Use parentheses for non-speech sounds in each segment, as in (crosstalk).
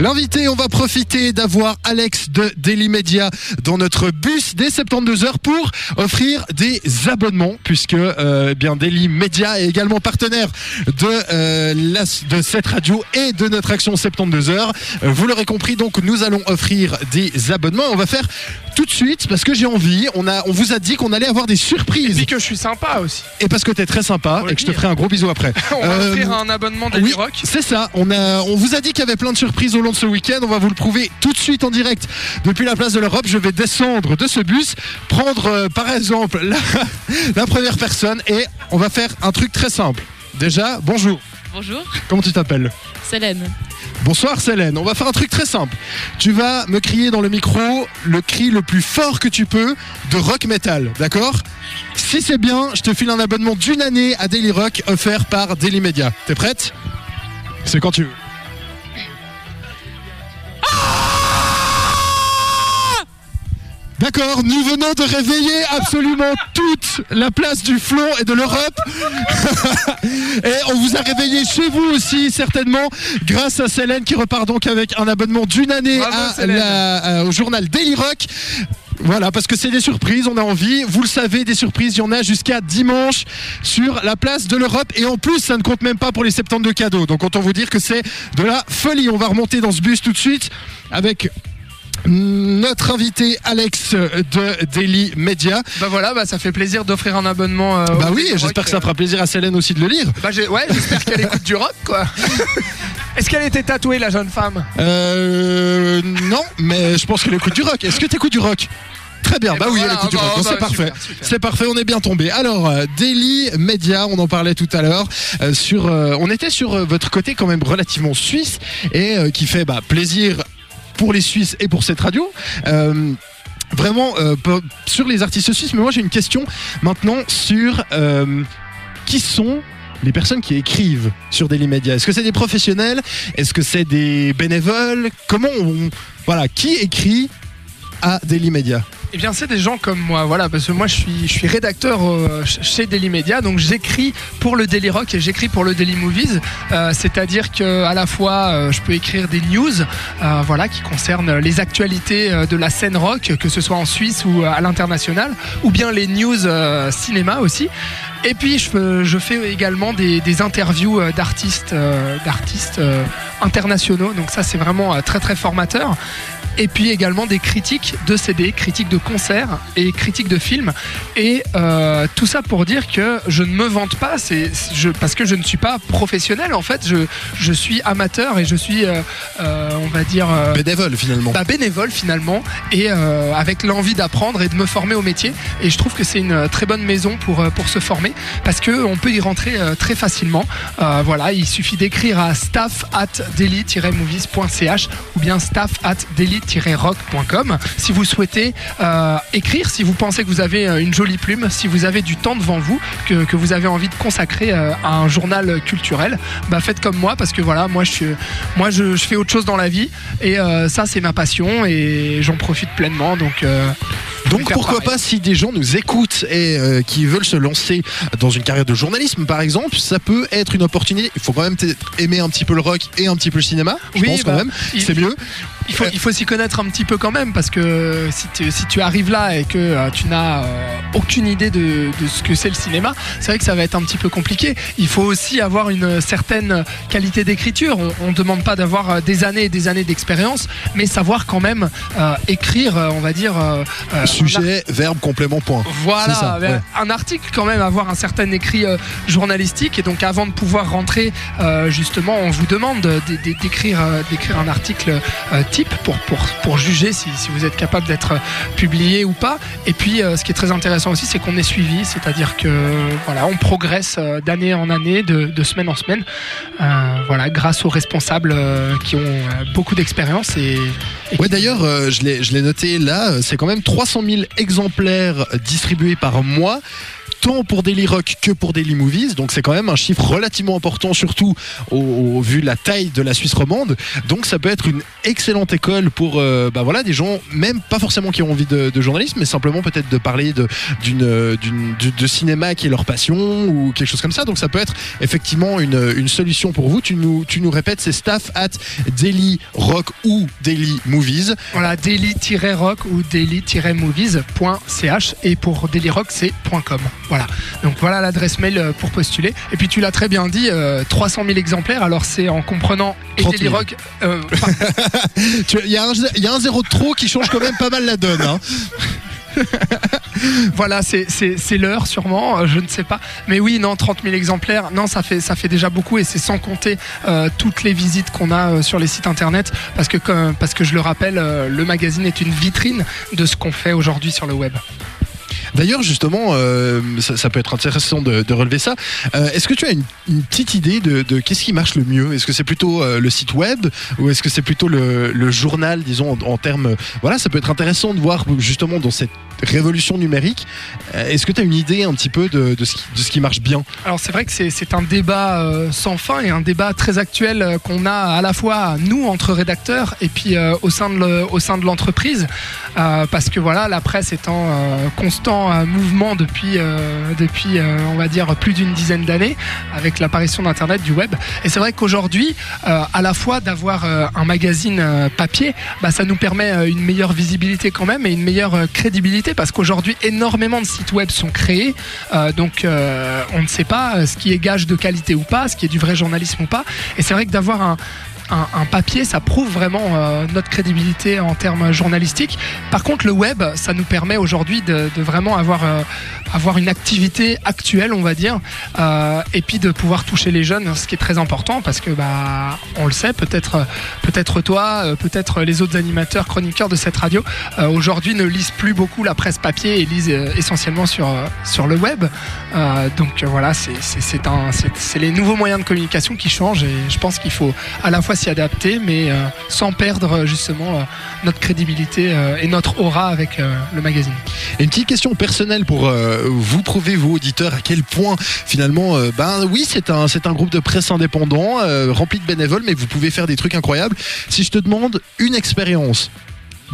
L'invité, on va profiter d'avoir Alex de Daily Media dans notre bus dès 72 heures pour offrir des abonnements puisque euh, bien Daily Media est également partenaire de, euh, de cette radio et de notre action 72 heures. Euh, Vous l'aurez compris, donc nous allons offrir des abonnements. On va faire tout de suite parce que j'ai envie. On a, on vous a dit qu'on allait avoir des surprises Puis que je suis sympa aussi. et parce que t'es très sympa et que je te ferai un gros bisou après. (laughs) On va Euh, offrir un abonnement des oui, Rock. c'est ça. On, a, on vous a dit qu'il y avait plein de surprises au long de ce week-end. On va vous le prouver tout de suite en direct depuis la place de l'Europe. Je vais descendre de ce bus, prendre euh, par exemple la, (laughs) la première personne et on va faire un truc très simple. Déjà, bonjour. Bonjour, Comment tu t'appelles? Célène. Bonsoir Célène. On va faire un truc très simple. Tu vas me crier dans le micro le cri le plus fort que tu peux de rock metal, d'accord? Si c'est bien, je te file un abonnement d'une année à Daily Rock offert par Daily Media. T'es prête? C'est quand tu veux. D'accord, nous venons de réveiller absolument toute la place du Flon et de l'Europe. (laughs) et on vous a réveillé chez vous aussi, certainement, grâce à Célène qui repart donc avec un abonnement d'une année à la- euh, au journal Daily Rock. Voilà, parce que c'est des surprises, on a envie. Vous le savez, des surprises, il y en a jusqu'à dimanche sur la place de l'Europe. Et en plus, ça ne compte même pas pour les 72 cadeaux. Donc autant vous dire que c'est de la folie. On va remonter dans ce bus tout de suite avec notre invité Alex de Daily Media. Bah voilà, bah ça fait plaisir d'offrir un abonnement. euh, Bah oui, j'espère que ça fera plaisir à Célène aussi de le lire. Bah ouais, j'espère qu'elle écoute du rock quoi. (laughs) Est-ce qu'elle était tatouée la jeune femme? Euh, non, mais je pense qu'elle écoute du rock. Est-ce que tu écoutes du rock? Très bien, Eh bah ben oui, elle voilà, écoute du bah, rock, bah, c'est parfait. C'est parfait, on est bien tombé. Alors, euh, Daily Media, on en parlait tout à l'heure. euh, sur, euh, on était sur euh, votre côté quand même relativement suisse et qui fait bah, plaisir pour les Suisses et pour cette radio. Euh, Vraiment euh, sur les artistes suisses, mais moi j'ai une question maintenant sur euh, qui sont les personnes qui écrivent sur Daily Media. Est-ce que c'est des professionnels? Est-ce que c'est des bénévoles? Comment on voilà qui écrit à Daily Media? Eh bien, c'est des gens comme moi, voilà, parce que moi, je suis, rédacteur euh, ch- chez Daily Media, donc j'écris pour le Daily Rock et j'écris pour le Daily Movies. Euh, C'est-à-dire que à la fois, euh, je peux écrire des news, voilà, qui concernent les actualités de la scène rock, que ce soit en Suisse ou à l'international, ou bien les news cinéma aussi. Et puis, je, fais également des, des interviews d'artistes, d'artistes internationaux. Donc ça, c'est vraiment très très formateur et puis également des critiques de CD, critiques de concerts et critiques de films. Et euh, tout ça pour dire que je ne me vante pas, c'est je, parce que je ne suis pas professionnel en fait, je, je suis amateur et je suis, euh, euh, on va dire, Bénévole finalement. bah, bénévole finalement. Et avec l'envie d'apprendre et de me former au métier. Et je trouve que c'est une très bonne maison pour, pour se former. Parce que on peut y rentrer très facilement. Voilà il suffit d'écrire à staff at daily-movies.ch ou bien staff at daily-rock.com si vous souhaitez euh, écrire si vous pensez que vous avez euh, une jolie plume si vous avez du temps devant vous que, que vous avez envie de consacrer euh, à un journal culturel bah faites comme moi parce que voilà moi je suis moi je, je fais autre chose dans la vie et euh, ça c'est ma passion et j'en profite pleinement donc Donc pourquoi pareil. pas si des gens nous écoutent et qui veulent se lancer dans une carrière de journalisme par exemple, ça peut être une opportunité. Il faut quand même aimer un petit peu le rock et un petit peu le cinéma. Je Oui, pense quand bah, même, c'est mieux. Il faut, il faut s'y connaître un petit peu quand même parce que si tu, si tu arrives là et que euh, tu n'as euh, aucune idée de, de ce que c'est le cinéma, c'est vrai que ça va être un petit peu compliqué. Il faut aussi avoir une certaine qualité d'écriture. On ne demande pas d'avoir euh, des années et des années d'expérience, mais savoir quand même euh, écrire, on va dire, Sujet, verbe, complément, point. Voilà, C'est ça, ouais. un article quand même, avoir un certain écrit journalistique. Et donc avant de pouvoir rentrer, justement, on vous demande de- de- d'écrire d'écrire un article type pour, pour, pour juger si, si vous êtes capable d'être euh, publié ou pas. Et puis euh, ce qui est très intéressant aussi, c'est qu'on est suivi, c'est-à-dire que voilà, on progresse euh, d'année en année, de, de semaine en semaine, euh, voilà, grâce aux responsables qui ont beaucoup d'expérience et, et Ouais, d'ailleurs, je l'ai noté là, c'est quand même 300 000 exemplaires distribués par mois. Tant pour Daily Rock que pour Daily Movies. Donc c'est quand même un chiffre relativement important, surtout au, au- vu la taille de la Suisse romande. Donc ça peut être une excellente école pour euh, bah voilà, des gens, même pas forcément qui ont envie de, journalisme, mais simplement peut-être de parler de, cinéma qui est leur passion ou quelque chose comme ça. Donc ça peut être effectivement une, solution pour vous. Tu nous, tu nous répètes, c'est staff at Daily Rock ou Daily Movies. Voilà, daily-rock ou daily-movies.ch et pour Daily Rock c'est .com. Donc voilà l'adresse mail euh, pour postuler. Et puis tu l'as très bien dit, euh, 300 000 exemplaires. Alors c'est en comprenant et 30 Daily 000. Rock. euh, (laughs) Il y, a un- il y a un zéro de trop qui change quand même pas mal la donne. hein. (laughs) voilà, c'est- l'heure sûrement, euh, je ne sais pas. Mais oui, non, 30 000 exemplaires, non, ça fait, ça fait déjà beaucoup et c'est sans compter euh, toutes les visites qu'on a euh, sur les sites internet. Parce que, comme- parce que je le rappelle, euh, le magazine est une vitrine de ce qu'on fait aujourd'hui sur le web. D'ailleurs, justement, euh, ça, ça peut être intéressant de, de relever ça. Euh, est-ce que tu as une, une petite idée de, de qu'est-ce qui marche le mieux? Est-ce que c'est plutôt euh, le site web ou est-ce que c'est plutôt le, le journal, disons, en, en termes. Voilà, ça peut être intéressant de voir justement dans cette révolution numérique. euh, est-ce que tu as une idée un petit peu de, ce, qui, marche bien? Alors c'est vrai que c'est un débat euh, sans fin et un débat très actuel euh, qu'on a à la fois nous entre rédacteurs et puis au sein de l'entreprise. Parce que voilà la presse étant euh, constant mouvement depuis depuis on va dire plus d'une dizaine d'années avec l'apparition d'internet du web. Et c'est vrai qu'aujourd'hui à la fois d'avoir un magazine papier bah, ça nous permet une meilleure visibilité quand même et une meilleure euh, parce qu'aujourd'hui énormément de sites web sont créés euh, donc euh, on ne sait pas euh, ce qui est gage de qualité ou pas, ce qui est du vrai journalisme ou pas. Et c'est vrai que d'avoir un, un, papier, ça prouve vraiment euh, notre crédibilité en termes journalistiques. Par contre, le web, ça nous permet aujourd'hui de, vraiment avoir, euh, avoir une activité actuelle, on va dire, euh, et puis de pouvoir toucher les jeunes, ce qui est très important parce que bah on le sait, peut-être peut-être toi, peut-être les autres animateurs, chroniqueurs de cette radio, aujourd'hui ne lisent plus beaucoup la presse papier et lisent essentiellement sur, sur le web. Donc voilà, c'est les nouveaux moyens de communication qui changent et je pense qu'il faut à la fois s'y adapter, mais euh, sans perdre euh, justement euh, notre crédibilité et notre aura avec le magazine. Et une petite question personnelle pour vous prouver, vous auditeurs, à quel point finalement, ben oui, c'est un, un groupe de presse indépendant, rempli de bénévoles, mais vous pouvez faire des trucs incroyables. Si je te demande une expérience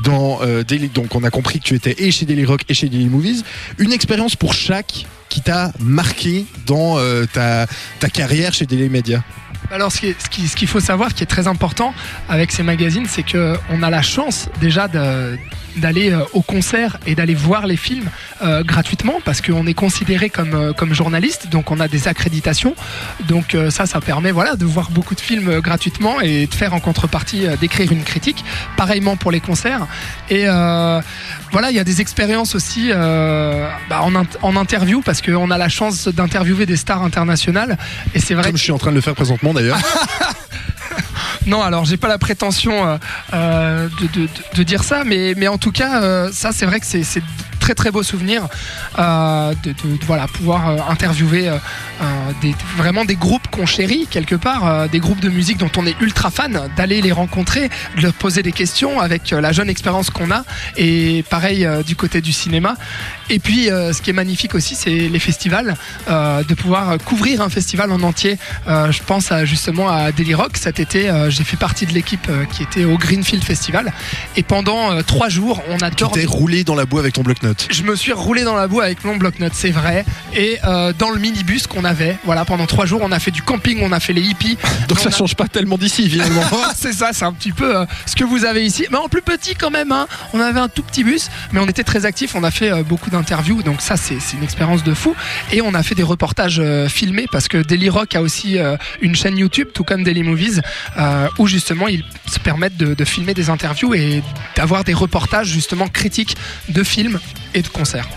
dans Daily, donc on a compris que tu étais et chez Daily Rock et chez Daily Movies, une expérience pour chaque qui t'a marqué dans ta, ta carrière chez Daily Media? Alors, ce qui est- ce qui- ce qu'il faut savoir, qui est très important avec ces magazines, c'est que on a la chance déjà d'aller euh, au concert et d'aller voir les films euh, gratuitement parce qu'on est considéré comme, euh, comme journaliste, donc on a des accréditations. Donc euh, ça, ça permet voilà, de voir beaucoup de films gratuitement et de faire en contrepartie d'écrire une critique. Pareillement pour les concerts. Et euh, voilà, il y a des expériences aussi euh, bah, en, en interview parce qu'on a la chance d'interviewer des stars internationales. Et c'est vrai Comme je suis en train de le faire présentement (laughs) non, alors j'ai pas la prétention euh, euh, de, dire ça, mais, en tout cas, euh, ça c'est vrai que c'est très très beau souvenir euh, de, de- de, voilà pouvoir euh, interviewer euh, des, vraiment des groupes qu'on chérit quelque part, des groupes de musique dont on est ultra fan, d'aller les rencontrer, de leur poser des questions avec la jeune expérience qu'on a, et pareil du côté du cinéma. Et puis, ce qui est magnifique aussi, c'est les festivals, de pouvoir couvrir un festival en entier. Je pense à, justement à Daily Rock. Cet été, j'ai fait partie de l'équipe qui était au Greenfield Festival. Et pendant trois jours, on a tu t'es roulé dans la boue avec ton bloc-notes. Je me suis roulé dans la boue avec mon bloc-notes, c'est vrai. Et euh, dans le minibus qu'on avait, voilà, pendant trois jours, on a fait du camping, on a fait les hippies. (laughs) Donc On ça a- change pas tellement d'ici finalement. (laughs) c'est ça, c'est un petit peu euh, ce que vous avez ici. Mais en plus petit quand même, hein. on avait un tout petit bus, mais on était très actifs, on a fait euh, beaucoup d'interviews, donc ça c'est une expérience de fou. Et on a fait des reportages filmés parce que Daily Rock a aussi une chaîne YouTube, tout comme Daily Movies, où justement ils se permettent de, de filmer des interviews et d'avoir des reportages justement critiques de films et de concerts.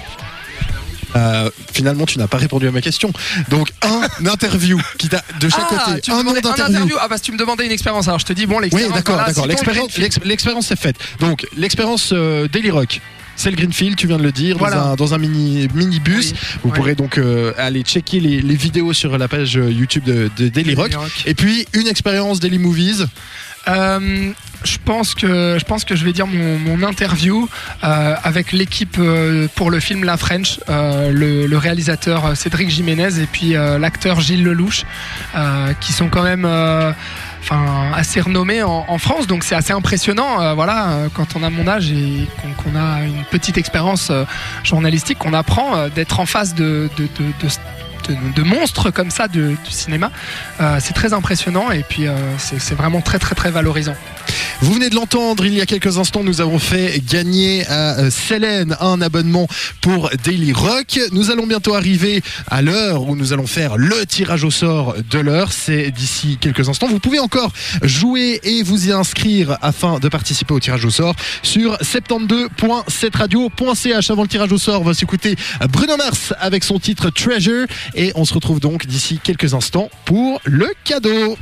Euh, finalement, tu n'as pas répondu à ma question. Donc, un (laughs) interview qui t'a de chaque ah, côté, tu me un nom d'interview. interview. Ah bah si tu me demandais une expérience, alors je te dis bon Oui, l'expérience. d'accord, voilà, d'accord. L'expérience, est faite. Donc, l'expérience euh, Daily Rock. C'est le Greenfield, tu viens de le dire, Voilà. dans un, dans un mini, mini bus. Oui, Vous oui. pourrez donc euh, aller checker les, les vidéos sur la page euh, YouTube de, de Daily Rock. Et puis, une expérience Daily Movies. Euh, je pense que je pense que je vais dire mon, interview euh, avec l'équipe euh, pour le film La French, le, réalisateur Cédric Jiménez et puis l'acteur Gilles Lelouch, qui sont quand même assez renommés en, France. Donc c'est assez impressionnant, voilà, quand on a mon âge et qu'on a une petite expérience journalistique, qu'on apprend d'être en face de, de de, monstres comme ça du cinéma. Euh, c'est très impressionnant et puis euh, c'est c'est vraiment très très très valorisant. Vous venez de l'entendre, il y a quelques instants, nous avons fait gagner à euh, Célène un abonnement pour Daily Rock. Nous allons bientôt arriver à l'heure où nous allons faire le tirage au sort de l'heure. C'est d'ici quelques instants. Vous pouvez encore jouer et vous y inscrire afin de participer au tirage au sort sur 72.7radio.ch. Avant le tirage au sort, on va s'écouter Bruno Mars avec son titre Treasure et on se retrouve donc d'ici quelques instants pour le cadeau.